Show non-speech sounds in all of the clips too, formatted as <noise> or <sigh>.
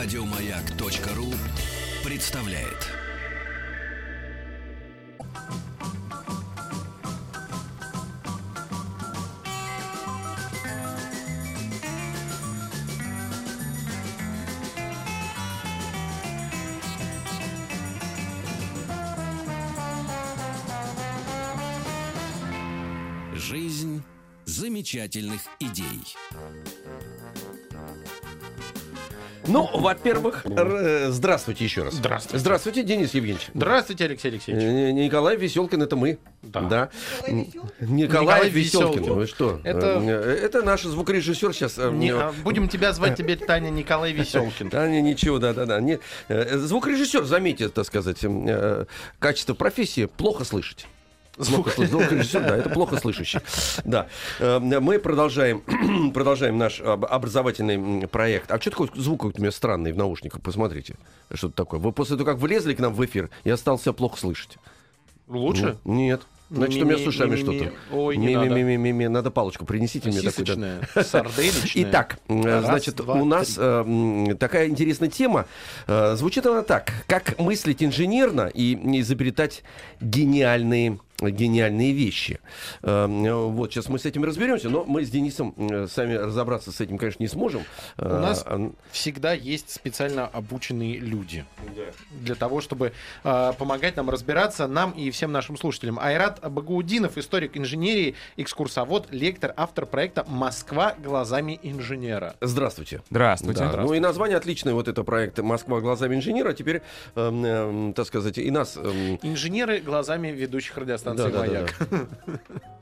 Радиомаяк.ру представляет. Жизнь замечательных идей. Ну, во-первых, р- э, здравствуйте еще раз. Здравствуйте. Здравствуйте, Денис Евгеньевич. Здравствуйте, Алексей Алексеевич. Николай Веселкин, это мы. Да. М, Николай, Николай Веселкин. Вы что? Это- Э, Это наш звукорежиссер сейчас. э, Не- а, будем тебя звать теперь Таня Николай Веселкин. <laughs> Да, не, ничего, да, да, да. Не, э, звукорежиссер, заметьте, так сказать, качество профессии плохо слышать. Плохо слышать. Звукорежиссер, да, это плохо слышащий. Да. Э, Мы продолжаем, <clears throat> продолжаем наш об- образовательный проект. А что такое звук у меня странный в наушниках? Посмотрите. Что-то такое. Вы после того, как влезли к нам в эфир, я стал себя плохо слышать. Лучше? Ну, Нет. Значит, у меня с ушами что-то. Ой, не надо. Ми-ми-ми-ми-ми. Надо палочку принесите мне такую. сарделечная. Итак, э, Раз, значит, два, у нас три. э, такая интересная тема. Э, Звучит она так. Как мыслить инженерно и изобретать гениальные гениальные вещи. Э, м, Вот, сейчас мы с этим разберемся, но мы с Денисом э, сами разобраться с этим, конечно, не сможем. У нас А, всегда есть специально обученные люди для того, чтобы э, помогать нам разбираться, нам и всем нашим слушателям. Айрат Багаудинов, историк инженерии, экскурсовод, лектор, автор проекта «Москва глазами инженера». Здравствуйте. Здравствуйте. Да, Ну и название отличное, вот это проект «Москва глазами инженера». Теперь, эм, эм, так сказать, и нас... эм, Инженеры глазами ведущих радиостанций Да-да-да-да. «Маяк».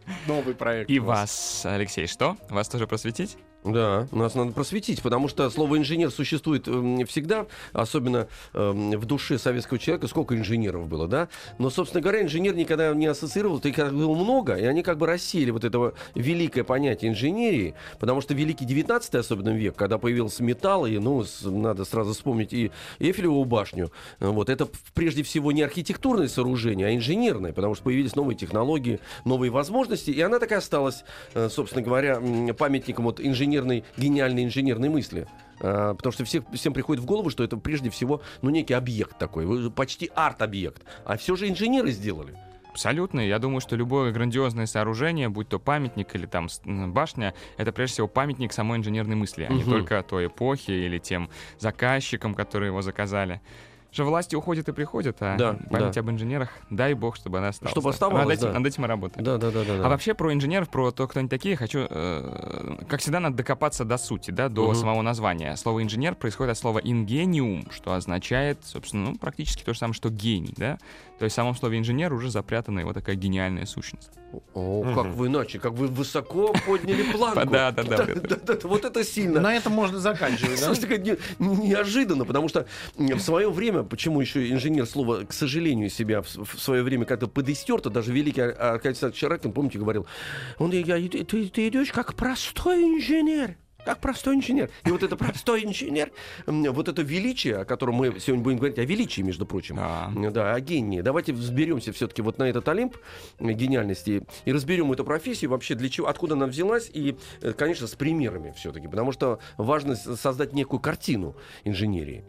<laughs> Новый проект. И вас, Алексей, что? Вас тоже просветить? Да, нас надо просветить, потому что слово инженер существует эм, всегда, особенно эм, в душе советского человека, сколько инженеров было, да? Но, собственно говоря, инженер никогда не ассоциировал, их как было много, и они как бы рассеяли вот этого великое понятие инженерии, потому что великий 19 особенно век, когда появился металл, и, ну, с- надо сразу вспомнить и Эйфелеву башню, э, вот, это прежде всего не архитектурное сооружение, а инженерное, потому что появились новые технологии, новые возможности, и она так и осталась, э, собственно говоря, памятником вот инженерной, гениальной инженерной мысли. А, Потому что всех, всем приходит в голову, что это прежде всего ну, некий объект такой, почти арт-объект. А все же инженеры сделали. Абсолютно. Я думаю, что любое грандиозное сооружение, будь то памятник или там башня, это прежде всего памятник самой инженерной мысли, а не только той эпохи или тем заказчикам, которые его заказали. Что власти уходят и приходят, а Да, память да. об инженерах, дай бог, чтобы она осталась. Чтобы Да. оставалась, над, этим, да. над этим мы работаем. Да, да, да, да. А вообще про инженеров, про то, кто они такие, хочу, э, как всегда, надо докопаться до сути, да, до Мгм. самого названия. Слово инженер происходит от слова ingenium, что означает, собственно, ну, практически то же самое, что гений, да. То есть в самом слове инженер уже запрятана его такая гениальная сущность. О, как вы иначе, как вы высоко подняли <laughs> планку. Да, да, да. да, да, Вот это сильно. На этом можно заканчивать, да? Слушайте, неожиданно, потому что в свое время, почему еще инженер слово, к сожалению, себя в, в свое время как-то подистерто, даже великий Ар- Аркадий Александрович Чаракин, помните, говорил, он, я, ты, ты идешь как простой инженер. Как простой инженер. И вот это простой инженер, вот это величие, о котором мы сегодня будем говорить, о величии, между прочим, Да. да, о гении. Давайте взберемся все-таки вот на этот Олимп гениальности и разберем эту профессию вообще для чего, откуда она взялась и, э, конечно, с примерами все-таки, потому что важно создать некую картину инженерии.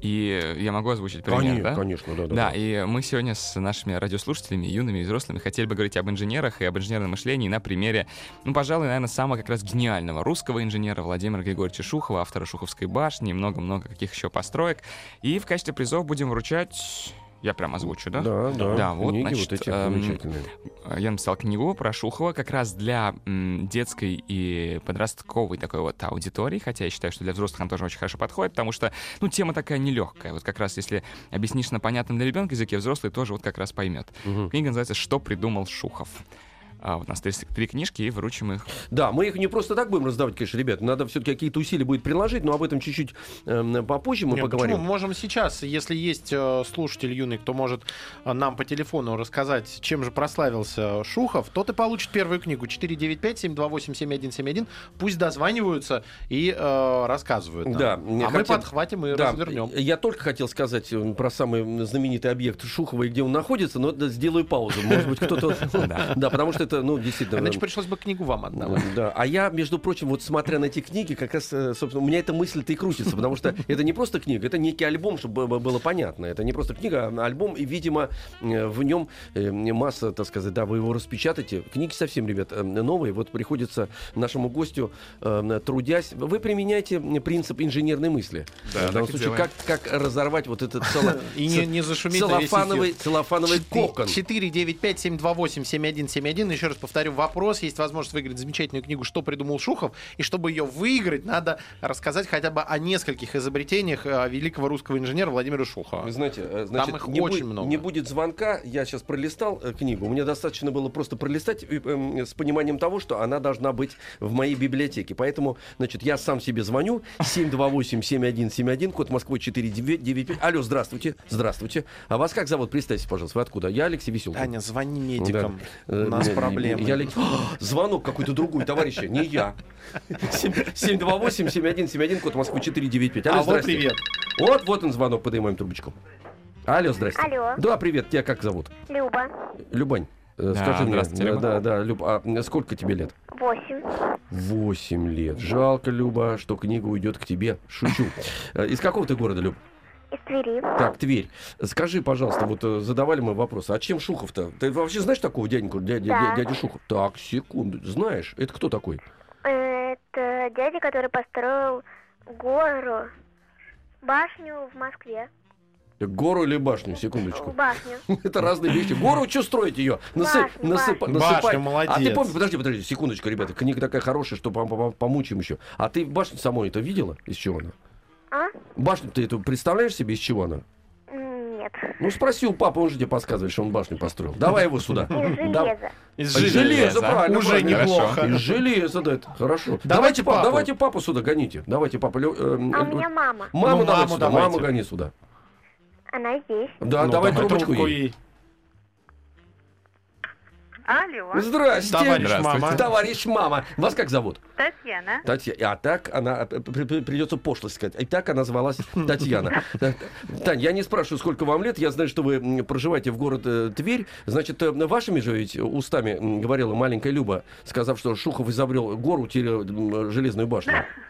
И я могу озвучить пример, Конечно, да? конечно, да, да. Да, и мы сегодня с нашими радиослушателями, юными и взрослыми, хотели бы говорить об инженерах и об инженерном мышлении на примере, ну, пожалуй, наверное, самого как раз гениального русского инженера Владимира Григорьевича Шухова, автора Шуховской башни много-много каких еще построек. И в качестве призов будем вручать... Я прям озвучу, да? Да, да, Да, вот, книги значит, вот эти эм, замечательные. Я написал книгу про Шухова как раз для детской и подростковой такой вот аудитории, хотя я считаю, что для взрослых она тоже очень хорошо подходит, потому что, ну, тема такая нелегкая. Вот как раз если объяснишь на понятном для ребенка языке, взрослый тоже вот как раз поймет. Мгм. Книга называется «Что придумал Шухов». А, вот у нас три, три книжки, и вручим их. Да, мы их не просто так будем раздавать, конечно, ребят. Надо все-таки какие-то усилия будет приложить, но об этом чуть-чуть эм, попозже мы Нет, поговорим. почему? Мы можем сейчас, если есть э, слушатель юный, кто может э, нам по телефону рассказать, чем же прославился Шухов, тот и получит первую книгу 495-728-7171. Пусть дозваниваются и э, рассказывают. нам. Да, а мы хотя- подхватим и Да, развернем. я только хотел сказать э, про самый знаменитый объект Шухова и где он находится, но сделаю паузу. Может быть, кто-то... <laughs> <laughs> Да, потому что это ну, действительно... Иначе пришлось бы книгу вам отдавать. <laughs> Да. А я, между прочим, вот смотря на эти книги, как раз, э, собственно, у меня эта мысль-то и крутится, потому что <laughs> это не просто книга, это некий альбом, чтобы было- понятно. Это не просто книга, а альбом, и, видимо, э, в нем э, масса, так сказать, да, вы его распечатаете. Книги совсем, ребят, новые. Вот приходится нашему гостю, трудясь, вы применяете принцип инженерной мысли. Да, в данном случае, как, как разорвать вот этот цело- <laughs> И не, не зашуметь весь целлофановый, целлофановый кокон. 495-728-7171. Еще раз повторю, вопрос. Есть возможность выиграть замечательную книгу «Что придумал Шухов». И чтобы ее выиграть, надо рассказать хотя бы о нескольких изобретениях э, великого русского инженера Владимира Шухова. Вы знаете, э, значит, их не, очень будет- много. не будет звонка. Я сейчас пролистал э, книгу. Мне достаточно было просто пролистать эм, с пониманием того, что она должна быть в моей библиотеке. Поэтому, значит, я сам себе звоню. 728-7171, код Москвы 495. Алло, здравствуйте. Здравствуйте. А вас как зовут? Представьте, пожалуйста. Вы откуда? Я Алексей Веселкин. Таня, звони медикам. Да. У нас Э, проблемы. Я О, Звонок какой-то другой, товарищи, не я. 728-7171, код Москвы 495. Алло, Алло, здрасте. привет. Вот, вот он звонок, поднимаем трубочку. Алло, здрасте. Алло. Да, привет, тебя как зовут? Люба. Любань. э, Да, Скажи мне, да, Люба. да, да, Люб, а сколько тебе лет? Восемь. Восемь лет. Жалко, Люба, что книга уйдет к тебе. Шучу. <laughs> Э, Из какого ты города, Люб? Из Твери. Так, Тверь. Скажи, пожалуйста, вот э, задавали мы вопрос, а чем Шухов-то? Ты вообще знаешь такого дяденьку, дядя, Да. дядя Шухов? Так, секунду. Знаешь, это кто такой? Это дядя, который построил гору, башню в Москве. Гору или башню? Секундочку. Башню. <laughs> Это разные вещи. Гору, что строить ее? Насып, Башню, насыпа- башню. насыпать. Башню, молодец. А ты помнишь, подожди, подожди, секундочку, ребята. Книга такая хорошая, что пом- пом- помучим еще. А ты башню самой это видела? Из чего она? А? Башню ты эту представляешь себе, из чего она? Нет. Ну, спроси у папы, он же тебе подсказывает, что он башню построил. Давай его сюда. Из Да. железа. Из железа, железа. правильно. Уже правильно. неплохо. Из железа, да, это хорошо. Давайте Давайте, папу. давайте папу сюда гоните. Давайте папу. Лю- э, А у меня мама. Маму Ну, давай маму сюда, давайте. маму гони сюда. Она здесь. Да, Ну, давай трубочку ей. Алло, Здрасте. Товарищ Здравствуйте. мама. Товарищ мама. Вас как зовут? Татьяна. Татьяна. А так она... э, при- при- Придется пошлость сказать. И так она звалась <laughs> Татьяна. Та- Тань, я не спрашиваю, сколько вам лет. Я знаю, что вы м, проживаете в город э, Тверь. Значит, э, вашими же ведь устами м, говорила маленькая Люба, сказав, что Шухов изобрел гору, м, железную башню. <laughs>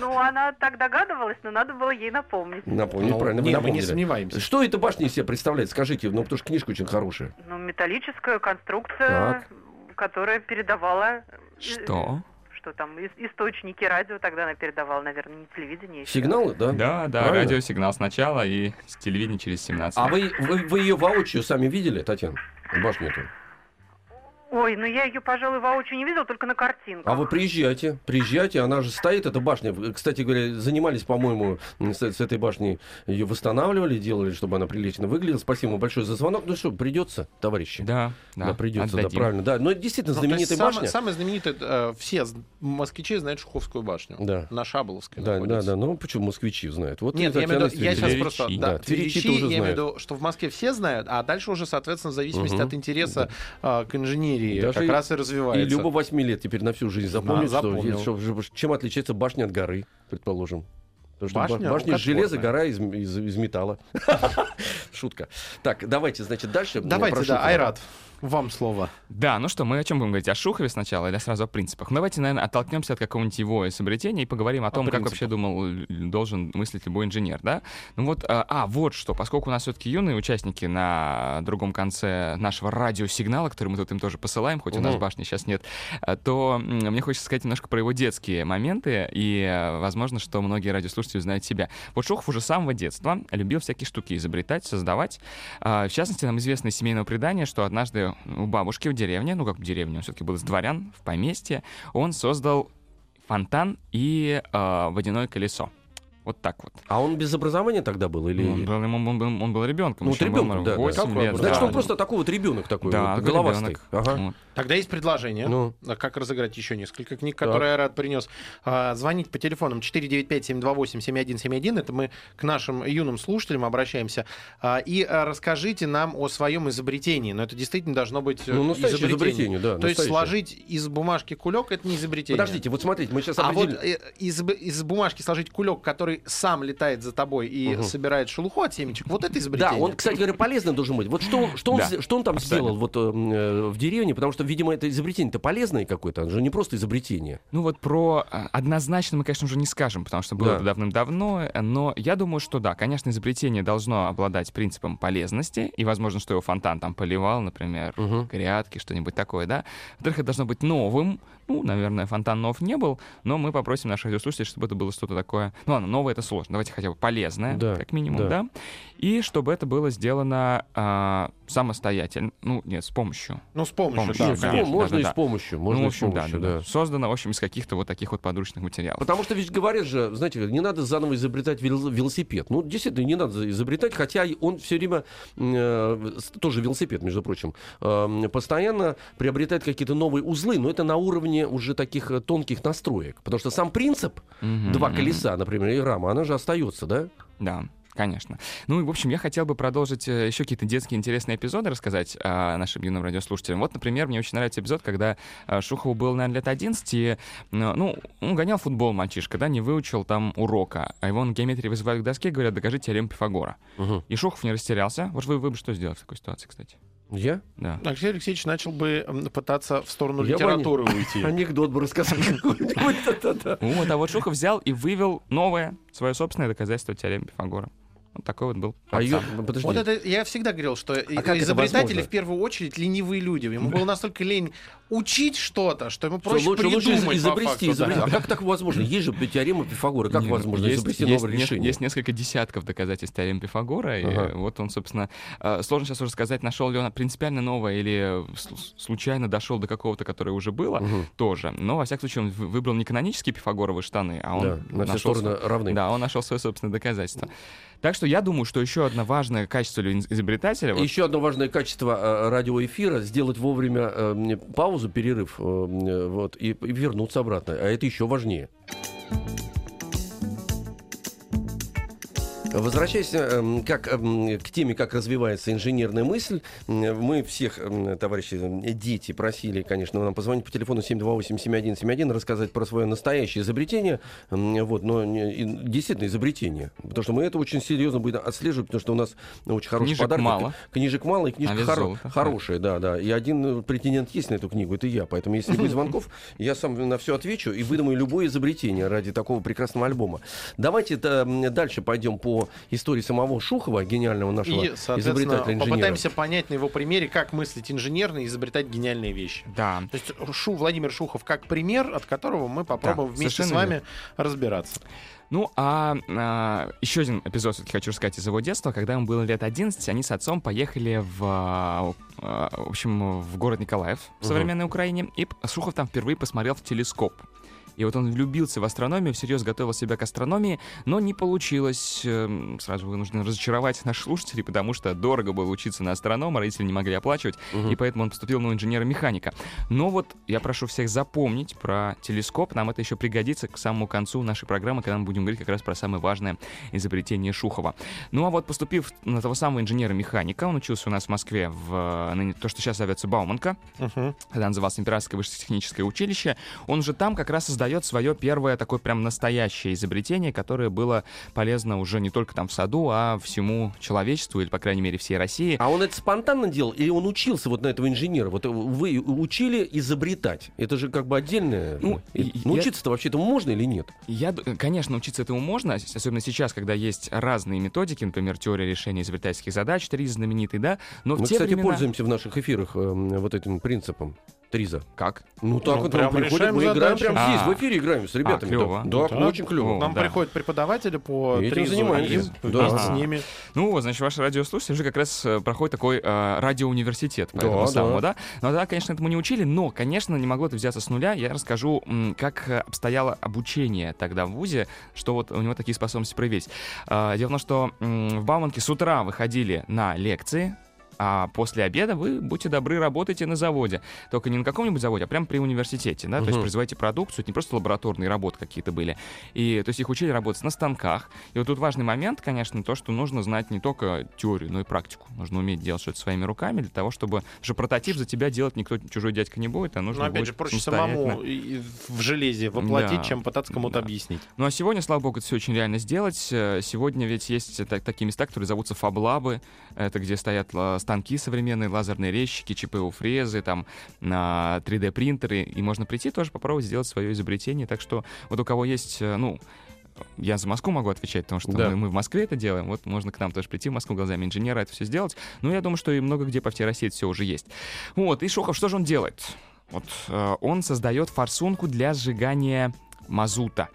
Ну, она так догадывалась, но надо было ей напомнить. Напомню, Ну, правильно, вы не, мы не напомнили. сомневаемся. Что эта башня из себя представляет? Скажите, ну, потому что книжка очень хорошая. Ну, металлическая конструкция, Так. которая передавала... э, Что? Что там, ис- источники радио тогда она передавала, наверное, не телевидение. еще. Сигналы, да? Да, да, Правильно? радиосигнал сначала и с телевидения через 17. А вы, вы, вы ее воочию сами видели, Татьяна? Башню эту? Ой, ну я ее, пожалуй, воочию не видела, только на картинках. А вы приезжайте, приезжайте, она же стоит, эта башня. Кстати говоря, занимались, по-моему, с, с этой башней, ее восстанавливали, делали, чтобы она прилично выглядела. Спасибо вам большое за звонок. Ну что, придется, товарищи? Да, да, Да, придется, да, отдадим. правильно. Да, но действительно, Ну, знаменитая самая- башня. Самая знаменитая, э, все москвичи знают Шуховскую башню. Да. На Шаболовской Да, да, находится. да, ну почему москвичи знают? Вот Нет, я имею в виду, я сейчас просто... Да, Да, тверичи тверичи, я имею в виду, что в Москве все знают, а дальше уже, соответственно, в зависимости Мгм. от интереса а, к инженерии Даже как и- раз и И развивается. Люба 8 лет теперь на всю жизнь запомнит, Да, что, что- чем отличается башня от горы, предположим. Потому что Башня ба- башня из железа, гора из, из- из металла. <laughs> Шутка. Так, давайте, значит, дальше. Давайте, да. Айрат, вам слово. Да, ну что, мы о чем будем говорить? О Шухове сначала или сразу о принципах? Ну, давайте, наверное, оттолкнемся от какого-нибудь его изобретения и поговорим о том, как принципах. вообще думал, л- должен мыслить любой инженер, да? Ну вот, а, а, вот что, поскольку у нас все-таки юные участники на другом конце нашего радиосигнала, который мы тут им тоже посылаем, хоть у нас башни сейчас нет, а, то мне хочется сказать немножко про его детские моменты, и э, возможно, что многие радиослушатели узнают себя. Вот Шухов уже с самого детства любил всякие штуки изобретать, создавать. В частности, нам известно из семейного предания, что однажды у бабушки в деревне, ну как в деревне, он все-таки был из дворян, в поместье, он создал фонтан и э, водяное колесо. Вот так вот. А он без образования тогда был? Или... Он был, ему- он был, он был ребенком. Ну, вот ему да, да. лет? Значит, да. он просто такой вот ребенок такой, Да, вот, головастый. ребенок. Ага. Вот. Тогда есть предложение. Ну. А Как разыграть еще несколько книг, которые Айрат принес. А, Звоните по телефонам 495-728-7171. Это мы к нашим юным слушателям обращаемся. А, И а, расскажите нам о своем изобретении. Но это действительно должно быть э, Ну, настоящее изобретение, да, То есть сложить из бумажки кулек это не изобретение. Подождите, вот смотрите, мы сейчас А вот э, из, из бумажки сложить кулек, который сам летает за тобой и Мгм. собирает шелуху от семечек, вот это Да, изобретение. он, кстати говоря, полезный должен быть. Вот что он, что он, Да, что он там абсолютно. сделал вот, э, э, в деревне, потому что, видимо, это изобретение-то полезное какое-то, оно же не просто изобретение. Ну вот про а, однозначно мы, конечно, уже не скажем, потому что было Да. это давным-давно, но я думаю, что да, конечно, изобретение должно обладать принципом полезности, и, возможно, что его фонтан там поливал, например, Мгм. грядки, что-нибудь такое, да. Во-вторых, это должно быть новым, ну, наверное, фонтан нов не был, но мы попросим наших радиослушателей, чтобы это было что-то такое... Ну ладно, новое это сложно, давайте хотя бы полезное, Да, как минимум, да. да. И чтобы это было сделано а, самостоятельно, ну, нет, с помощью. Ну, с помощью, Помощью, да, с конечно, можно и да-да-да. с помощью, можно ну, и в с общем, да, помощью, да, да. да. Создано, в общем, из каких-то вот таких вот подручных материалов. Потому что ведь говорят же, знаете, не надо заново изобретать вел- велосипед. Ну, действительно, не надо изобретать, хотя и он все время, э, с- тоже велосипед, между прочим, э, постоянно приобретает какие-то новые узлы, но это на уровне уже таких э, тонких настроек. Потому что сам принцип, Мгм, два колеса, например, и рама, она же остается, да? Да, конечно. Ну и, в общем, я хотел бы продолжить э, еще какие-то детские интересные эпизоды рассказать а, нашим юным радиослушателям. Вот, например, мне очень нравится эпизод, когда а, Шухову было, наверное, лет 11, и, ну, он гонял футбол мальчишка, да, не выучил там урока, а его на геометрии вызывают к доске, говорят, докажи теорему Пифагора. Мгм. И Шухов не растерялся. Вот вы, вы бы что сделали в такой ситуации, кстати? Я? Да. Алексей Алексеевич начал бы пытаться в сторону Я бы литературы уйти. <laughs> Анекдот бы рассказал какой-нибудь. <laughs> Вот, а вот Шухов взял и вывел новое, свое собственное доказательство теоремы Пифагора. Вот такой вот был. А ее, подожди, Вот это я всегда говорил, что и- это изобретатели в первую очередь ленивые люди. Ему было настолько лень учить что-то, что ему Что проще лучше, лучше придумать по изобрести, факту, да. изобрести. А как так возможно? Есть же теорема Пифагора. Как Не, возможно есть- изобрести есть новое решение? Есть несколько десятков доказательств теоремы Пифагора. И Ага. вот он, собственно, э, сложно сейчас уже сказать, нашел ли он принципиально новое или э, случайно дошел до какого-то, которое уже было, Мгм. тоже. Но, во всяком случае, он вы- выбрал не канонические пифагоровые штаны, а он Да, на все нашел стороны равны. Да, он нашел свое собственное доказательство. Так что я думаю, что еще одно важное качество из- изобретателя... вот- Еще одно важное качество э, радиоэфира сделать вовремя э, паузу, перерыв, э, э, вот, и, и вернуться обратно. А это еще важнее. Возвращаясь эм, как, эм, к теме, как развивается инженерная мысль, мы всех, товарищи, эм, дети, просили, конечно, нам позвонить по телефону 728-7171, рассказать про свое настоящее изобретение, вот, но действительно изобретение, потому что мы это очень серьезно будем отслеживать, потому что у нас очень хороший Книжек подарок. мало. Книжек мало, и книжка А хоро- хорошая, да, да. И один э, претендент есть на эту книгу, это я. Поэтому, если будет <laughs> звонков, я сам на все отвечу и выдумаю любое изобретение ради такого прекрасного альбома. Давайте м, дальше пойдем по истории самого Шухова, гениального нашего И, соответственно, изобретателя-инженера. попытаемся понять на его примере, как мыслить инженерно и изобретать гениальные вещи. Да. То есть Шу, Владимир Шухов как пример, от которого мы попробуем Да, вместе с вами разбираться. Ну, а, а, еще один эпизод все-таки хочу рассказать из его детства. Когда ему было лет 11, они с отцом поехали в, а, а, в общем, в город Николаев в современной Украине, и Шухов там впервые посмотрел в телескоп. И вот он влюбился в астрономию, всерьез готовил себя к астрономии, но не получилось. Эм, Сразу вынужден разочаровать наших слушателей, потому что дорого было учиться на астронома, родители не могли оплачивать, и поэтому он поступил на инженера-механика. Но вот я прошу всех запомнить про телескоп, нам это еще пригодится к самому концу нашей программы, когда мы будем говорить как раз про самое важное изобретение Шухова. Ну а вот поступив на того самого инженера-механика, он учился у нас в Москве в э, то, что сейчас зовется Бауманка, Мгм. когда называлось Императорское высшее техническое училище, он уже там как раз создает свое первое такое прям настоящее изобретение, которое было полезно уже не только там в саду, а всему человечеству, или, по крайней мере, всей России. А он это спонтанно делал, или он учился вот на этого инженера? Вот вы учили изобретать. Это же как бы отдельное. Ну, ну, я- учиться-то вообще этому можно или нет? Я, конечно, учиться этому можно, ос- особенно сейчас, когда есть разные методики, например, теория решения изобретательских задач, ТРИЗ знаменитый, да, но в Мы, те кстати, времена... пользуемся в наших эфирах эм, вот этим принципом. Триза. Как? Ну так Ну, вот, прямо нам приходит, решаем мы играем прямо здесь, А. в эфире играем с ребятами. клёво. Да, Да. очень клево. Нам да. приходят преподаватели по И этим тризу, занимаемся. и Да. вместе с ними. Ну, вот, значит, ваши радиослушатели уже как раз э, проходит такой э, радиоуниверситет по Да, этому да. самому, да? Ну, да, конечно, этому не учили, но, конечно, не могло это взяться с нуля. Я расскажу, как э, обстояло обучение тогда в ВУЗе, что вот у него такие способности проявить. А, Дело в том, что в Бауманке с утра выходили на лекции, а после обеда вы, будьте добры, работайте на заводе. Только не на каком-нибудь заводе, а прямо при университете, да, то есть производите продукцию, это не просто лабораторные работы какие-то были. И, то есть их учили работать на станках. И вот тут важный момент, конечно, то, что нужно знать не только теорию, но и практику. Нужно уметь делать что-то своими руками для того, чтобы... Потому что прототип за тебя делать никто, чужой дядька не будет, а нужно Но опять же, проще самому в железе воплотить, Да. чем пытаться кому-то Да. объяснить. Ну а сегодня, слава богу, это все очень реально сделать. Э, Сегодня ведь есть так- такие места, которые зовутся фаблабы. Это где стоят ла- станки современные, лазерные резчики, ЧПУ-фрезы, там на 3D-принтеры. И можно прийти тоже попробовать сделать свое изобретение. Так что вот у кого есть, э, ну, я за Москву могу отвечать, потому что Да. мы, мы в Москве это делаем. Вот можно к нам тоже прийти в Москву глазами инженера это все сделать. Ну, я думаю, что и много где по всей России это все уже есть. Вот, и Шухов, что же он делает? Вот э, он создает форсунку для сжигания мазута.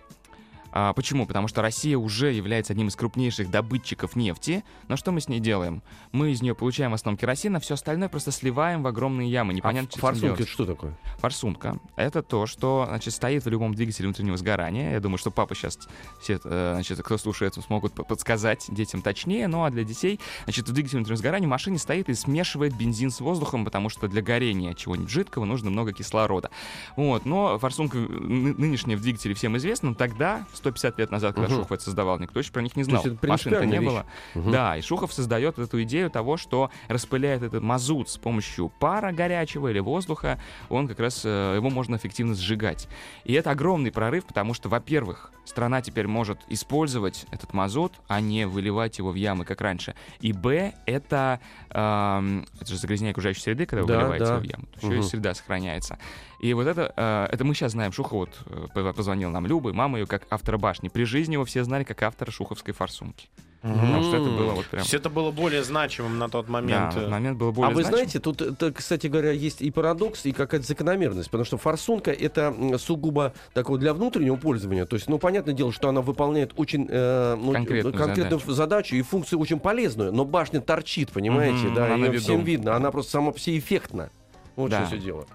А, почему? Потому что Россия уже является одним из крупнейших добытчиков нефти. Но что мы с ней делаем? Мы из нее получаем в основном керосин, а все остальное просто сливаем в огромные ямы. Непонятно, а что форсунки это что такое? Форсунка — это то, что значит, стоит в любом двигателе внутреннего сгорания. Я думаю, что папа сейчас, все, э, значит, кто слушает, смогут по- подсказать детям точнее. Ну а для детей, значит, в двигателе внутреннего сгорания в машине стоит и смешивает бензин с воздухом, потому что для горения чего-нибудь жидкого нужно много кислорода. Вот. Но форсунка ны- нынешняя в двигателе всем известна, тогда, 150 лет назад, когда Мгм. Шухов это создавал, никто еще про них не знал. Машин-то не принципиальная было. Мгм. Да, и Шухов создает эту идею того, что распыляет этот мазут с помощью пара горячего или воздуха, он как раз, э, его можно эффективно сжигать. И это огромный прорыв, потому что, во-первых, страна теперь может использовать этот мазут, а не выливать его в ямы, как раньше. И б, это, эм, это же загрязнение окружающей среды, когда вы Да, выливаете да. его в яму. То есть Мгм. среда сохраняется. И вот это, э, это мы сейчас знаем. Шухов вот э, по- позвонил нам Люба, мама ее как автора башни. При жизни его все знали как автора шуховской форсунки. Потому что это было вот То прям... есть это было более значимым на тот момент. Да, э, момент был более а вы знаете, тут, это, кстати говоря, есть и парадокс, и какая-то закономерность, потому что форсунка это сугубо такое для внутреннего пользования. То есть, ну, понятное дело, что она выполняет очень э, ну, Конкретную конкретную задачу. и функцию очень полезную, но башня торчит, понимаете, Мгм, да, виду. всем видно, она просто сама по себе эффектна. Вот Да. что все дело.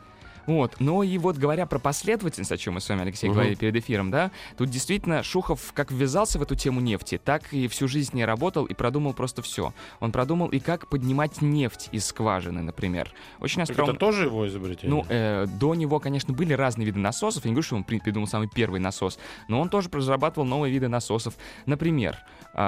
Вот. Но и вот говоря про последовательность, о чем мы с вами, Алексей, Мгм. говорили перед эфиром, да, тут действительно Шухов как ввязался в эту тему нефти, так и всю жизнь с ней работал и продумал просто все. Он продумал и как поднимать нефть из скважины, например. Очень остроумно. это тоже его изобретение? Ну, э, до него, конечно, были разные виды насосов. Я не говорю, что он при- придумал самый первый насос, но он тоже разрабатывал новые виды насосов. Например,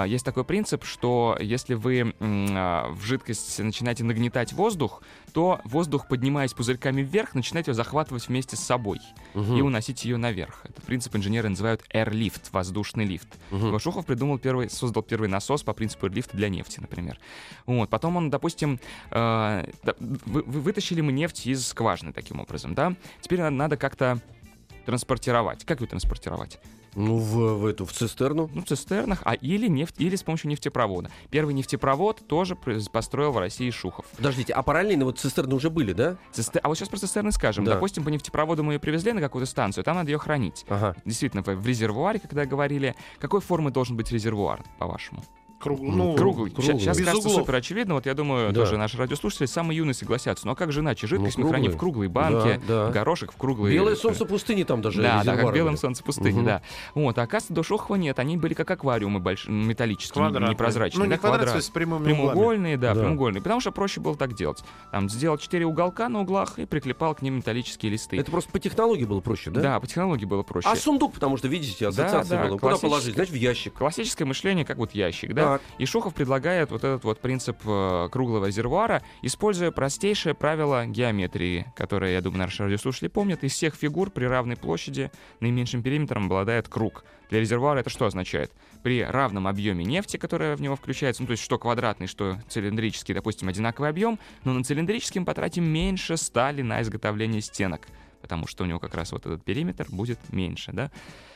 есть такой принцип, что если вы а, в жидкость начинаете нагнетать воздух, то воздух, поднимаясь пузырьками вверх, начинает ее захватывать вместе с собой Мгм. и уносить ее наверх. Этот принцип инженеры называют air-lift, воздушный лифт. Мгм. Вот Шухов придумал первый, создал первый насос по принципу лифта для нефти, например. Вот. Потом он, допустим, э, вы- вы- вытащили мы нефть из скважины таким образом, да? Теперь надо как-то транспортировать. Как ее транспортировать? Ну, в, в эту, в цистерну. Ну, в цистернах, а или нефть, или с помощью нефтепровода. Первый нефтепровод тоже построил в России Шухов. Подождите, а параллельно вот цистерны уже были, да? Цисте- А вот сейчас про цистерны скажем. Да. Допустим, по нефтепроводу мы ее привезли на какую-то станцию, там надо ее хранить. Ага. Действительно, в, в резервуаре, когда говорили, какой формы должен быть резервуар, по-вашему? Круг- Ну, ну, Круглый. круглый. Сейчас Без кажется углов. супер очевидно. Вот я думаю, Да. тоже наши радиослушатели самые юные согласятся. Но как же иначе? Жидкость Ну, мы храним в круглый. круглой банке, Да, да. горошек в круглые... Белое солнце пустыни там даже Да, да, как резервуары в белом были. солнце пустыни, Мгм. да. Вот, а оказывается, до Шухова нет. Они были как аквариумы больш... металлические, квадратный. непрозрачные. Ну, да, не квадрат, квадрат. с прямыми. Прямоугольные, да, Да. прямоугольные. Потому что проще было так делать. Там сделал четыре уголка на углах и приклепал к ним металлические листы. Это просто по технологии было проще, да? да? по технологии было проще. А сундук, потому что, видите, ассоциация да, была. Куда положить? Значит, в ящик. Классическое мышление, как вот ящик, да? Так. И Шухов предлагает вот этот вот принцип э, круглого резервуара, используя простейшее правило геометрии, которое, я думаю, наши радиослушатели помнят. Из всех фигур при равной площади наименьшим периметром обладает круг. Для резервуара это что означает? При равном объеме нефти, которая в него включается, ну то есть что квадратный, что цилиндрический, допустим, одинаковый объем, но на цилиндрический мы потратим меньше стали на изготовление стенок потому что у него как раз вот этот периметр будет меньше, да?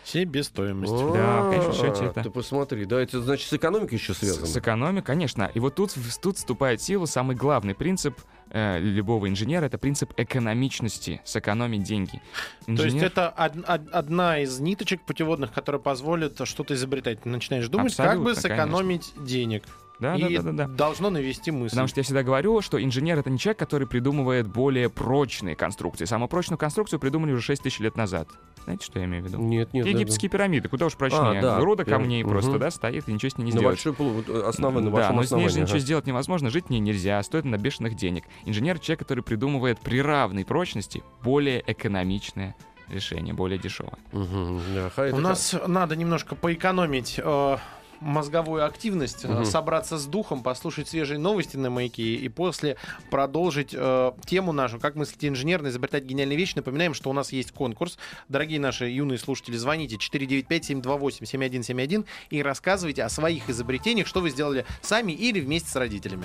Себестоимость. Да, в конечном счете это- Ты посмотри, да, это значит с экономикой еще С, связано. с экономикой, конечно. И вот тут, тут вступает в силу самый главный принцип э, любого инженера, это принцип экономичности, сэкономить деньги. То есть Инженер- это од- од- одна из ниточек путеводных, которая позволит что-то изобретать. Ты начинаешь думать, как бы Абсолютно, сэкономить денег. Да, и да, да, да, да. должно навести мысль. Потому что я всегда говорю, что инженер — это не человек, который придумывает более прочные конструкции. Самую прочную конструкцию придумали уже 6 тысяч лет назад. Знаете, что я имею в виду? Нет, нет. да, да. Египетские пирамиды, куда уж прочнее. А, да, Груда прям, камней мгм. просто, да, стоит и ничего с ней не На сделаешь. большой полу, вот, основа на да, но с ней же ничего ага. сделать невозможно, жить в ней нельзя, стоит на бешеных денег. Инженер — человек, который придумывает при равной прочности более экономичное решение, более дешевое. Мгм, да, У нас надо немножко поэкономить э, мозговую активность, Мгм. собраться с духом, послушать свежие новости на маяке и после продолжить э, тему нашу, как мыслить инженерно, изобретать гениальные вещи. Напоминаем, что у нас есть конкурс. Дорогие наши юные слушатели, звоните 495-728-7171 и рассказывайте о своих изобретениях, что вы сделали сами или вместе с родителями.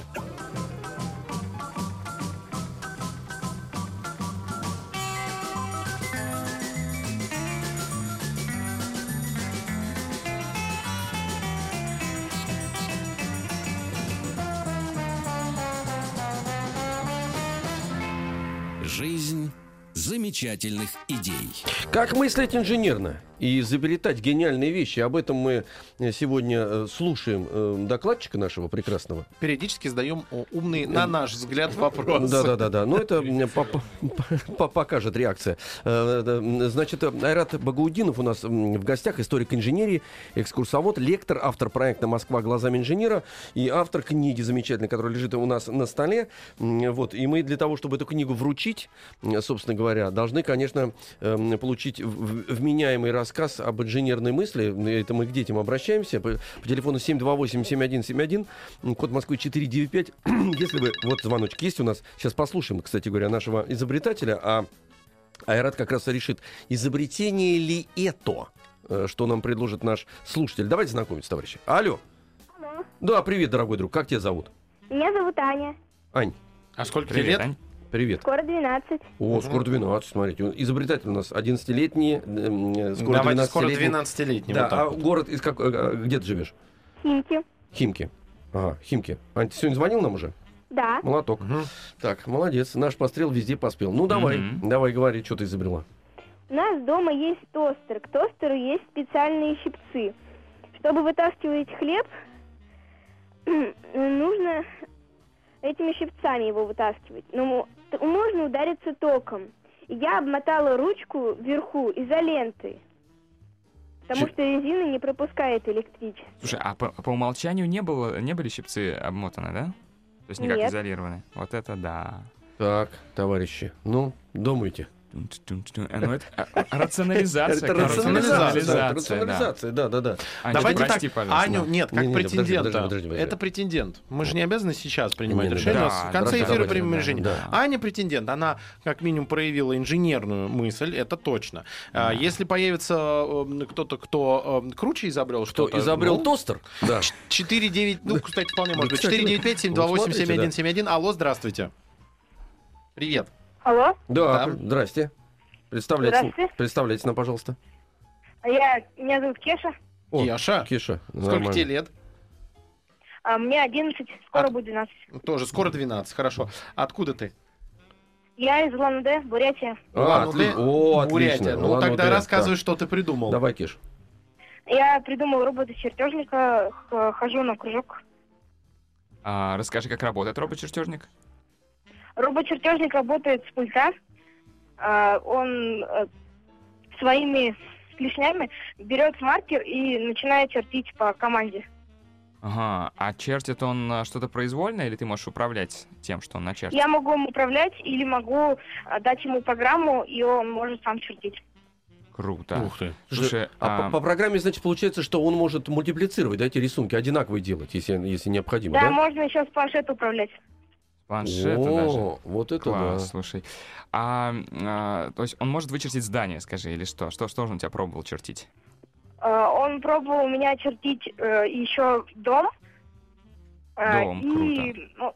Жизнь замечательных идей. Как мыслить инженерно и изобретать гениальные вещи? Об этом мы э, сегодня э, слушаем э, докладчика нашего прекрасного. Периодически задаем умные, на наш взгляд, вопросы. <laughs> Да, да, да, да. Но это <laughs> по- по- покажет реакция. Значит, Айрат Багаудинов у нас в гостях, историк инженерии, экскурсовод, лектор, автор проекта «Москва глазами инженера» и автор книги замечательной, которая лежит у нас на столе. Вот. И мы для того, чтобы эту книгу вручить, собственно говоря, должны, конечно, получить вменяемый рассказ об инженерной мысли. Это мы к детям обращаемся. По, по телефону 728-7171, м, код Москвы 495. <clears throat> Если вы... Вот звоночек есть у нас. Сейчас послушаем, кстати говоря, нашего изобретателя. А Айрат как раз решит, изобретение ли это, э, что нам предложит наш слушатель. Давайте знакомиться, товарищи. Алло. Алло. Да, привет, дорогой друг. Как тебя зовут? Меня зовут Аня. Ань, А сколько тебе Привет, лет? Ань. Привет. Скоро 12. О, Мгм. скоро 12, смотрите. Изобретатель у нас 11-летний, эм, э, скоро Давайте скоро 12-летний. 12-летний. Да, вот а вот. город из как... э, Где ты живешь? Химки. Химки. Ага, Химки. Ань, ты сегодня звонил нам уже? Да. Молоток. Мгм. Так, молодец. Наш пострел везде поспел. Ну, давай, Мгм. давай, говори, что ты изобрела. У нас дома есть тостер. К тостеру есть специальные щипцы. Чтобы вытаскивать хлеб, <clears throat> нужно этими щипцами его вытаскивать. Но мо- т- можно удариться током. Я обмотала ручку вверху изолентой. Потому Щи- что резина не пропускает электричество. Слушай, а по, по умолчанию не, было, не были щипцы обмотаны, да? То есть никак Нет. изолированы. Вот это да. Так, товарищи, ну, думайте. А, ну это а, а, рационализация. Это рационализация, рационализация, да, да, да. Давайте так, Аню, нет, как претендента. Это претендент. Мы же не обязаны сейчас принимать решение. да, У нас в конце эфира примем решение. Аня претендент. Она как минимум проявила инженерную мысль, это точно. А, Если появится э, кто-то, кто э, круче изобрел Что, изобрел ну, тостер? Да. 4-9, ну, кстати, вполне может быть. кстати, 495-728-7171. Алло, здравствуйте. Привет. Алло? Да, Да. здрасте. Представляйте, Здравствуйте. представляйте нам, пожалуйста. Я, меня зовут Кеша. О, Кеша. Кеша, Сколько тебе лет? А мне 11, скоро А- будет 12. Тоже, скоро 12, хорошо. Откуда ты? Я из Улан-Удэ, Бурятия. А, Улан-Удэ, отли- О, Бурятия. отлично. Ну, Улан-Удэ, тогда рассказывай, так. что ты придумал. Давай, Кеш. Я придумал робота чертежника, хожу на кружок. А, расскажи, как работает робот-чертежник? Робот-чертежник работает с пульта. А, Он э, своими клешнями берет маркер и начинает чертить по команде. Ага, а чертит он а, что-то произвольное, или ты можешь управлять тем, что он начертит? Я могу им управлять или могу а, дать ему программу, и он может сам чертить. Круто. Ух ты. Слушай, А, а, по, по программе, значит, получается, что он может мультиплицировать, да, эти рисунки одинаковые делать, если, если необходимо, Да, да? можно еще с планшета управлять. Планшета О, даже. вот это Класс, да. слушай. А, а, то есть он может вычертить здание, скажи, или что? Что, что же он тебя пробовал чертить? А, Он пробовал у меня чертить э, еще дом. А, Дом, и, ну,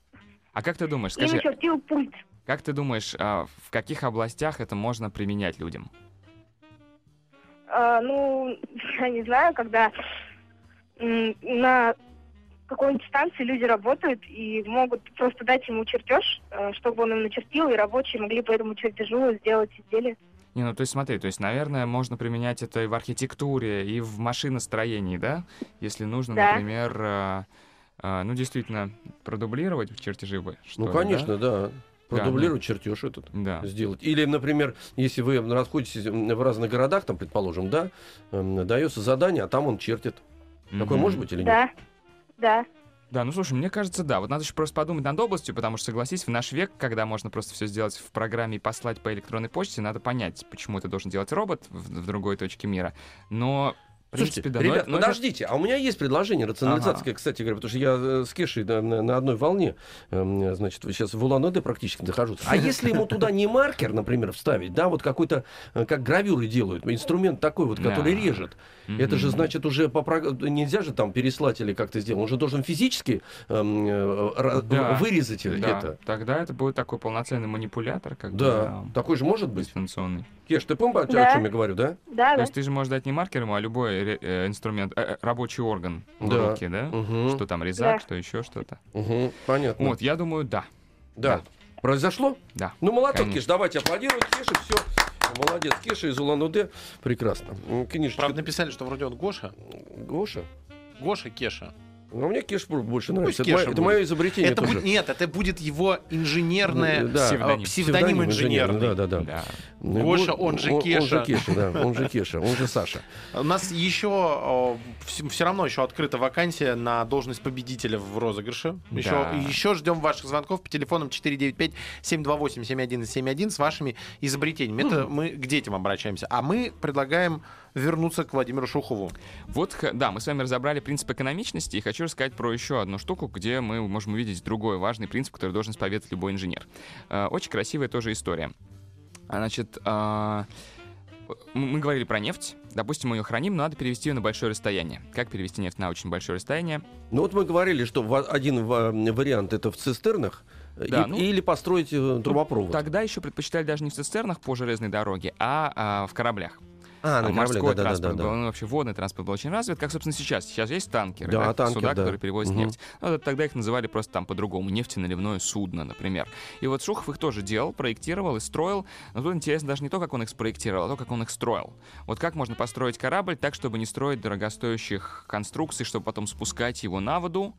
А как ты думаешь, и скажи, начертил пульт. как ты думаешь, а, в каких областях это можно применять людям? А, ну, <laughs> я не знаю, когда на какой-нибудь станции люди работают и могут просто дать ему чертеж, э, чтобы он им начертил, и рабочие могли по этому чертежу сделать изделие. Не, ну то есть смотри, то есть, наверное, можно применять это и в архитектуре, и в машиностроении, да? Если нужно, Да. например, э, а, ну, действительно, продублировать чертежи бы. Ну, ли, конечно, да. Продублировать чертеж этот. Да. да. сделать. Или, например, если вы расходитесь в разных городах, там, предположим, да, эм, дается задание, а там он чертит. Такое Мгм. может быть или нет? Да, да. Да, ну слушай, мне кажется, да. Вот надо еще просто подумать над областью, потому что, согласись, в наш век, когда можно просто все сделать в программе и послать по электронной почте, надо понять, почему это должен делать робот в, в другой точке мира. Но, в Слушайте, да. ребят, но это- подождите, а у меня есть предложение рационализация, кстати говоря, потому что я э, с Кешей на, на- на одной волне, эм, значит, сейчас в Улан-Удэ практически нахожусь. А если ему туда не маркер, например, вставить, да, вот какой-то, э, как гравюры делают, инструмент такой вот, который Да. режет, это же значит уже по нельзя же там переслать или как-то сделать, он же должен физически эм, э, ра- Да. вырезать Да, это. тогда это будет такой полноценный манипулятор, как Да, бы, такой же может быть. дистанционный. Кеш, ты помнишь, о Да. чем я говорю, да? Да, То да. есть ты же можешь дать не маркер ему, а любой э, инструмент, э, э, рабочий орган в Да. руки, да? Мгм. Что там, резак, Да. что еще что-то. Мгм, понятно. Вот, я думаю, да. Да. Произошло? Да. Ну, молоток, Конечно. Кеш, давайте аплодируем Кеше, все. Молодец, Кеша из Улан-Удэ. Прекрасно. Книжечка. Правда, написали, что вроде он Гоша. Гоша? Гоша Кеша. Ну, мне Кеш больше нравится. Это, мое- это мое изобретение Это тоже. будет, нет, это будет его инженерное Ну, да. Псевдоним. псевдоним инженерный. Да, да, да. Да. Ну, Гоша, он же Он Кеша. же Кеша, да. Он же Кеша, он же Саша. У нас еще все равно еще открыта вакансия на должность победителя в розыгрыше. Еще, Да. еще ждем ваших звонков по телефонам 495-728-7171 с вашими изобретениями. Это мы к детям обращаемся. А мы предлагаем вернуться к Владимиру Шухову. Вот, да, мы с вами разобрали принцип экономичности, и хочу рассказать про еще одну штуку, где мы можем увидеть другой важный принцип, который должен исповедовать любой инженер. Э, Очень красивая тоже история. Значит, м- мы говорили про нефть. Допустим, мы ее храним, но надо перевести ее на большое расстояние. Как перевести нефть на очень большое расстояние? Ну, вот мы говорили, что один ва- вариант это в цистернах, Да, и- ну, или построить э, трубопровод. Тогда еще предпочитали даже не в цистернах по железной дороге, а, а в кораблях. А, А на морской корабле, да, транспорт да, был, да. ну, вообще водный транспорт был очень развит, как, собственно, сейчас. Сейчас есть танкеры, Да, да, танкер, суда, да. которые перевозят Мгм. нефть. Ну, тогда их называли просто там по-другому, нефтеналивное судно, например. И вот Шухов их тоже делал, проектировал и строил. Но тут интересно даже не то, как он их спроектировал, а то, как он их строил. Вот как можно построить корабль так, чтобы не строить дорогостоящих конструкций, чтобы потом спускать его на воду,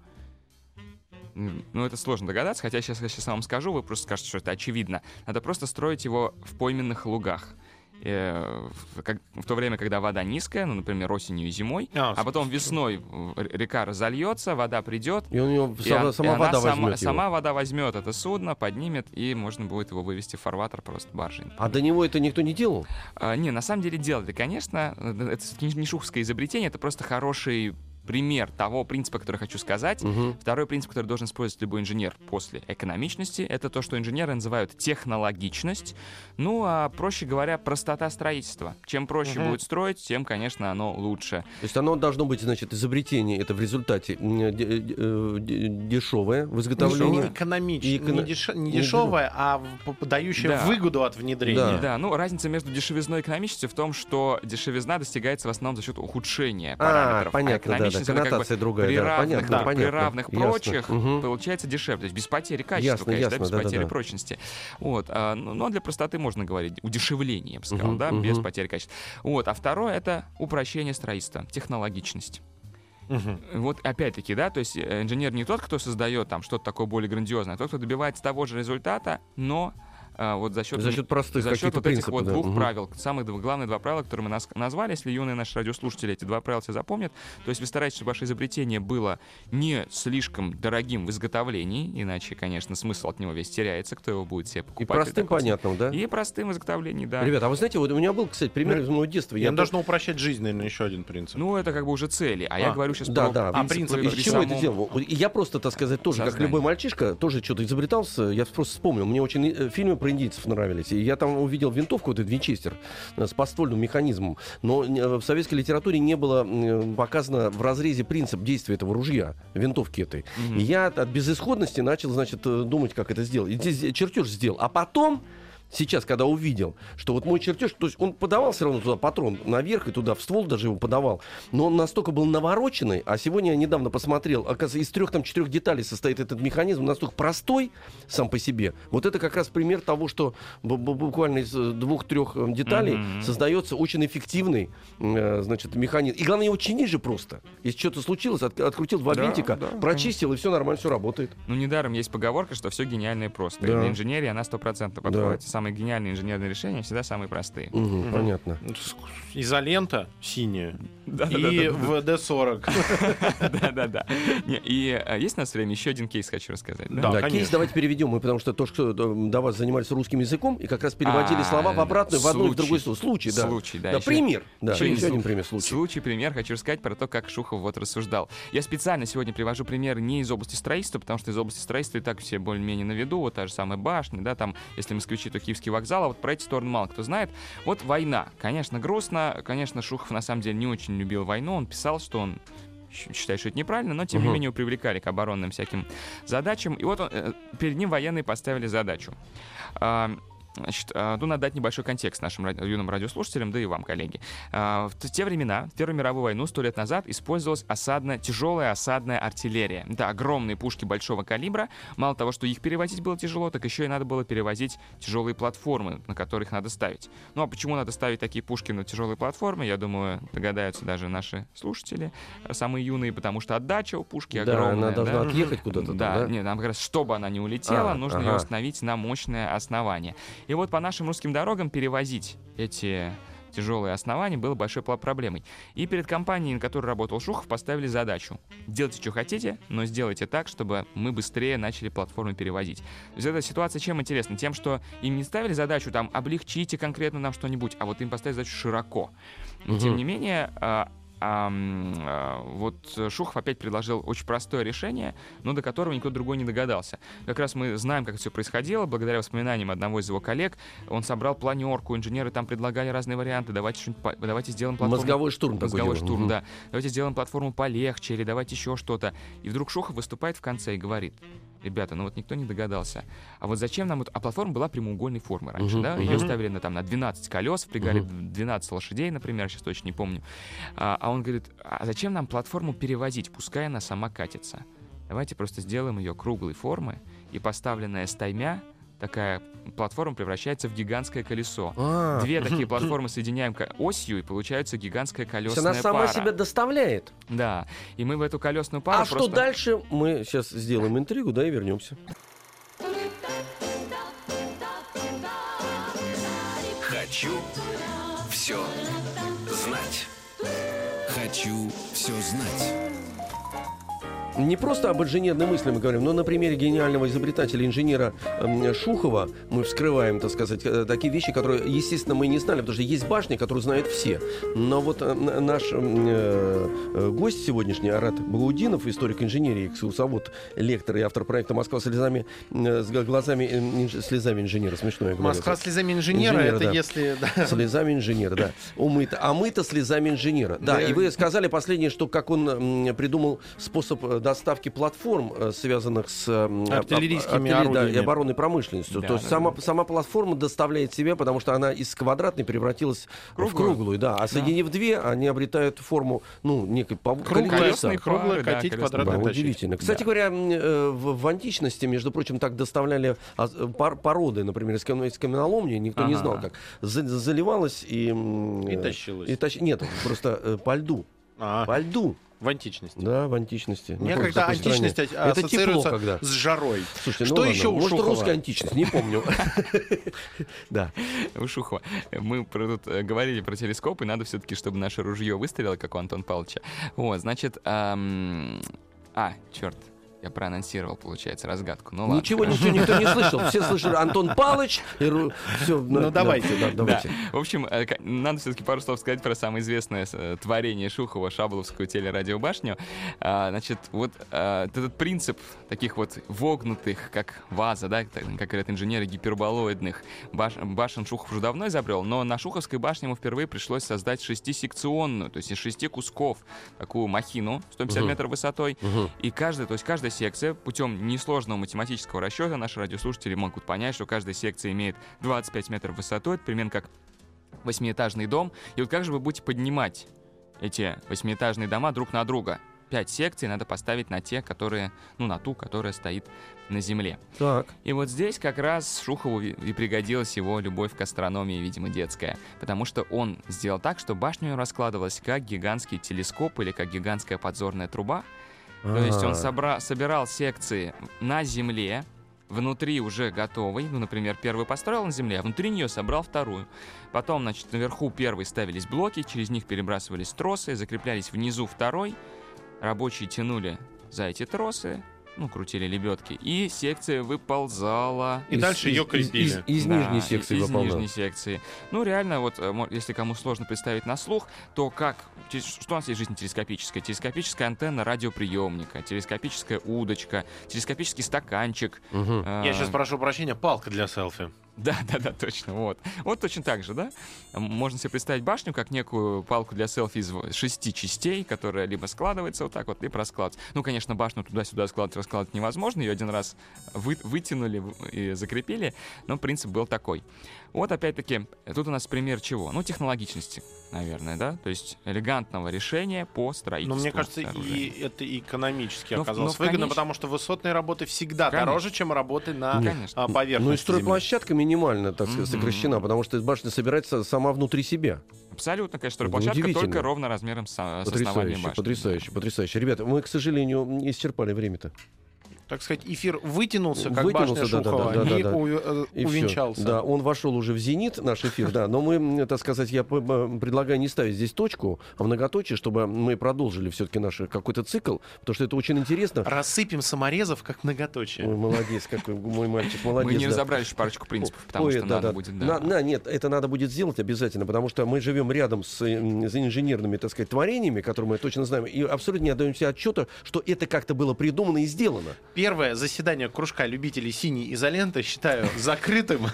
Ну, это сложно догадаться, хотя сейчас я сейчас вам скажу, вы просто скажете, что это очевидно. Надо просто строить его в пойменных лугах. Э, в, как- в то время, когда вода низкая, ну, например, осенью и зимой, А, а потом весной река разольется, вода придет, И у него и, сама, и сама вода сама, сама вода возьмет это судно, поднимет, и можно будет его вывести в фарватер просто баржей. А до него это никто не делал? А, не, на самом деле делали, конечно. э, Это не не шуховское изобретение, это просто хороший пример того принципа, который хочу сказать. Мгм. Второй принцип, который должен использовать любой инженер после экономичности, это то, что инженеры называют технологичность. Ну, а проще говоря, простота строительства. Чем проще Мгм. будет строить, тем, конечно, оно лучше. То есть оно должно быть, значит, изобретение, это в результате э, де- дешевое в изготовлении. Не экономич- И эко- не, деш- не дешевое, а дающее Да. выгоду от внедрения. Да. Да, ну разница между дешевизной и экономичностью в том, что дешевизна достигается в основном за счет ухудшения А, параметров. понятно, да, да, это как бы коннотация другая, при да, равных, понятно, да, при понятно. равных Ясно. прочих Мгм. получается дешевле, то есть без потери качества, Ясно, конечно, ясно, да, без да, потери да. прочности. Вот, а, ну, но для простоты можно говорить удешевление, я бы сказал, Мгм, да, мгм. без потери качества. Вот, а второе это упрощение строительства, технологичность. Мгм. Вот опять-таки, да, то есть э, инженер не тот, кто создает там что-то такое более грандиозное, а тот, кто добивается того же результата, но а, вот за счет За счет простых за счет вот этих принципов. вот да. двух Мгм. правил, самых главных два правила, которые мы нас- назвали, если юные наши радиослушатели эти два правила все запомнят, то есть вы стараетесь, чтобы ваше изобретение было не слишком дорогим в изготовлении, иначе, конечно, смысл от него весь теряется, кто его будет себе И покупать. простым, такой понятным, да? И простым в изготовлении, да. Ребята, а вы знаете, вот у меня был, кстати, пример из моего детства. Я Я должно упрощать жизнь, наверное, еще один принцип. Ну, это как бы уже цели, а, я А, говорю сейчас да, про да. А принципы принцип Из чего это самом- делал? Вот Я просто, так сказать, тоже, как Сознание. любой мальчишка, тоже что-то изобретался. Я просто вспомнил. Мне очень э, фильмы про индийцев нравились. И я там увидел винтовку, вот этот винчестер, э, с подствольным механизмом. Но э, в советской литературе не было э, показано в разрезе принцип действия этого ружья, винтовки этой. Мгм. И я от безысходности начал, значит, думать, как это сделать. И здесь чертеж сделал. А потом сейчас, когда увидел, что вот мой чертеж, то есть он подавал все равно туда патрон наверх и туда в ствол даже его подавал, но он настолько был навороченный, а сегодня я недавно посмотрел, оказывается, из трех там четырех деталей состоит этот механизм, настолько простой сам по себе. Вот это как раз пример того, что бу- бу- буквально из э, двух-трех э, деталей Мгм. создается очень эффективный, э, значит, механизм. И главное его чинить же просто. Если что-то случилось, от- открутил два Да, винтика, да, прочистил и все нормально, все работает. Ну, недаром есть поговорка, что все гениальное просто. И Да. для инженерии она стопроцентно Да. Самые гениальные инженерные решения всегда самые простые. Мгм, Понятно. Изолента синяя и ВД-40. Да-да-да. <laughs> И э, есть у нас время? Еще один кейс хочу рассказать. Да, кейс давайте переведем, мы потому что то, что э, до вас занимались русским языком, и как раз переводили А, слова в обратную, в одну и в случай. другую сторону. Случай, да. Случай, да. Пример. Да, еще один пример случая. Случай, пример, хочу рассказать про то, как Шухов вот рассуждал. Я специально сегодня привожу пример не из области строительства, потому что из области строительства и так все более-менее на виду, вот та же самая башня, да, там, если москвичи, то Киевский вокзал, а вот про эти стороны мало кто знает. Вот война, конечно, грустно, конечно, Шухов на самом деле не очень любил войну, он писал, что он считает, что это неправильно, но тем не Мгм. менее его привлекали к оборонным всяким задачам. И вот он, э, перед ним военные поставили задачу. Значит, а, ну, надо дать небольшой контекст нашим юным радиослушателям, да и вам, коллеги. А, В те времена, в Первую мировую войну, сто лет назад, использовалась осадная, тяжелая осадная артиллерия. Это огромные пушки большого калибра. Мало того, что их перевозить было тяжело, так еще и надо было перевозить тяжелые платформы, на которых надо ставить. Ну, а почему надо ставить такие пушки на тяжелые платформы, я думаю, догадаются даже наши слушатели, э, самые юные, потому что отдача у пушки Да, огромная. она должна да? отъехать куда-то там, Да, да? нет, нам как раз, чтобы она не улетела, А, нужно ага. ее установить на мощное основание. И вот по нашим русским дорогам перевозить эти тяжелые основания было большой проблемой. И перед компанией, на которой работал Шухов, поставили задачу. Делайте, что хотите, но сделайте так, чтобы мы быстрее начали платформы перевозить. То есть эта ситуация чем интересна? Тем, что им не ставили задачу там облегчите конкретно нам что-нибудь, а вот им поставили задачу широко. Но, Тем Мгм. не менее, а, а, вот Шухов опять предложил очень простое решение, но до которого никто другой не догадался. Как раз мы знаем, как все происходило, благодаря воспоминаниям одного из его коллег. Он собрал планерку, инженеры там предлагали разные варианты. Давайте, что-нибудь давайте сделаем платформу. Мозговой штурм Мозговой штурм, Мгм. да. Давайте сделаем платформу полегче, или давайте еще что-то. И вдруг Шухов выступает в конце и говорит, ребята, ну вот никто не догадался. А вот зачем нам... это- А платформа была прямоугольной формы раньше, Мгм, да? мгм. Ее ставили на, там, на 12 колес, впрягали 12 лошадей, например, сейчас точно не помню. А, а он говорит, а зачем нам платформу перевозить? Пускай она сама катится. Давайте просто сделаем ее круглой формы, и поставленная стаймя, такая платформа превращается в гигантское колесо. А, Две такие платформы соединяем осью, и получается гигантская то есть колесная она сама пара. себя доставляет. Да, и мы в эту колесную пару а что дальше? Мы сейчас сделаем интригу, да, и вернемся. Хочу все знать. Хочу все знать. Не просто об инженерной мысли мы говорим, но на примере гениального изобретателя, инженера эм, Шухова мы вскрываем, так сказать, э, такие вещи, которые, естественно, мы не знали, потому что есть башни, которые знают все. Но вот э, наш э, гость сегодняшний, Арат Багаудинов, историк инженерии, экскурсовод, лектор и автор проекта «Москва слезами, с глазами, инж- слезами инженера», смешно я говорю. Москва слезами инженера, Инженера, это да. если... да. <laughs> Слезами инженера, да. Умыто. А мы-то слезами инженера. Да, Да. и вы сказали последнее, что как он придумал способ доставки платформ, э, связанных с Артиллерийскими артиллерией, да, и оборонной промышленностью. Да, То есть да, сама, сама платформа доставляет себя, потому что она из квадратной превратилась в Круглую. круглую. Да. А соединив две, они обретают форму, ну, некой колеса. Да, катить, Да, пары. тащить. удивительно. Кстати Да. говоря, э, в, в античности, между прочим, так доставляли а, пар- породы, например, из, кам- из каменоломни, никто не Ага. знал, как. За- заливалось и... И э, тащилось. и тащ- Нет, просто по льду. А, По льду. В античности. Да, в античности. Не Мне когда какой стране. античность а- Это тепло когда. с жарой. Слушайте, ну Что ладно, еще у Может, Шухова? русская античность, не помню. <laughs> Да. У Шухова. Мы тут э, говорили про телескоп, и надо все-таки, чтобы наше ружье выстрелило, как у Антона Павловича. Вот, значит... А, черт. Я проанонсировал, получается, разгадку. Ну ладно. Ничего, ничего никто не слышал. Все слышали Антон Палыч. Все, Ну, давайте. Да, давайте. Да. В общем, э, надо все-таки пару слов сказать про самое известное э, творение Шухова, Шаболовскую телерадиобашню. А, Значит, вот э, этот принцип таких вот вогнутых, как ваза, да, как говорят инженеры, гиперболоидных баш- башен Шухов уже давно изобрел, но на Шуховской башне ему впервые пришлось создать шестисекционную, то есть из шести кусков такую махину 150 Мгм. метров высотой, Мгм. и каждая, то есть каждая секция. Путем несложного математического расчета наши радиослушатели могут понять, что каждая секция имеет 25 метров высотой. Это примерно как восьмиэтажный дом. И вот как же вы будете поднимать эти восьмиэтажные дома друг на друга? Пять секций надо поставить на те, которые, ну, на ту, которая стоит на земле. Так. И вот здесь как раз Шухову и пригодилась его любовь к астрономии, видимо, детская. Потому что он сделал так, что башня раскладывалась как гигантский телескоп или как гигантская подзорная труба. То есть он А. собра- собирал секции на земле, внутри уже готовый, ну, например, первый построил на земле, а внутри нее собрал вторую. Потом, значит, наверху первой ставились блоки, через них перебрасывались тросы, закреплялись внизу второй, рабочие тянули за эти тросы, ну, крутили лебедки, и секция выползала. И Из- дальше ее из- крепили. Из, из Да, нижней из- секции из выполнял. нижней секции. Ну, реально, вот, э, если кому сложно представить на слух, то как... Что у нас есть жизнь телескопическая? Телескопическая антенна радиоприемника, телескопическая удочка, телескопический стаканчик. Мгм. э, Я сейчас прошу прощения, палка для селфи. Да, <laughs> да, да, точно, вот. Вот точно так же, да? Можно себе представить башню как некую палку для селфи из шести частей, которая либо складывается вот так вот, либо раскладывается. Ну, конечно, башню туда-сюда складывать, раскладывать невозможно. Ее один раз вы- вытянули и закрепили, но принцип был такой. Вот опять-таки, тут у нас пример чего? Ну, технологичности, наверное, да? То есть элегантного решения по Но строительству. мне кажется, сооружения. и это и экономически Но оказалось но выгодно, конеч- потому что высотные работы всегда Конечно. дороже, чем работы на Конечно. а, поверхности. Ну и земли. стройплощадка минимально, так сказать, Мгм. сокращена, потому что башня собирается сама внутри себя. Абсолютно, конечно, площадка только ровно размером с, с основанием Потрясающе, башни. потрясающе, потрясающе. Ребята, мы, к сожалению, не исчерпали время-то. Так сказать, эфир вытянулся, как Вытянулся, башня да, да, Шухова, да, да, и да. у- э, И увенчался. Да, он вошел уже в зенит, наш эфир, да. Но мы, так сказать, я предлагаю не ставить здесь точку, а многоточие, чтобы мы продолжили все-таки наш какой-то цикл, потому что это очень интересно. Рассыпем саморезов, как многоточие. Ой, молодец, какой мой мальчик, молодец. Мы не да. разобрали еще парочку принципов, потому Ой, что да, надо да. будет... да. На- на- нет, это надо будет сделать обязательно, потому что мы живем рядом с, с инженерными, так сказать, творениями, которые мы точно знаем, и абсолютно не отдаем себе отчета, что это как-то было придумано и сделано. Первое заседание кружка любителей синей изоленты считаю <laughs> закрытым.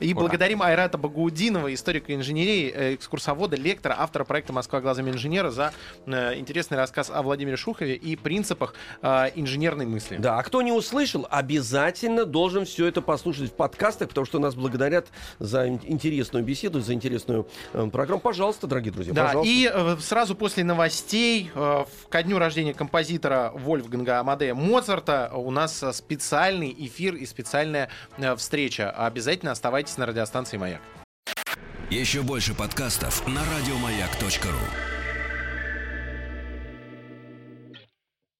И благодарим Айрата Багаудинова, историка инженерии, э, экскурсовода, лектора, автора проекта «Москва глазами инженера» за э, интересный рассказ о Владимире Шухове и принципах э, инженерной мысли. Да, а кто не услышал, обязательно должен все это послушать в подкастах, потому что нас благодарят за ин- интересную беседу, за интересную программу. Пожалуйста, дорогие друзья, Да, пожалуйста. и сразу после новостей ко дню рождения композитора Вольфганга Амадея Моцарта у нас э, специальный эфир и специальная э, встреча. Обязательно оставайтесь на радиостанции «Маяк». Еще больше подкастов на радиомаяк.ру.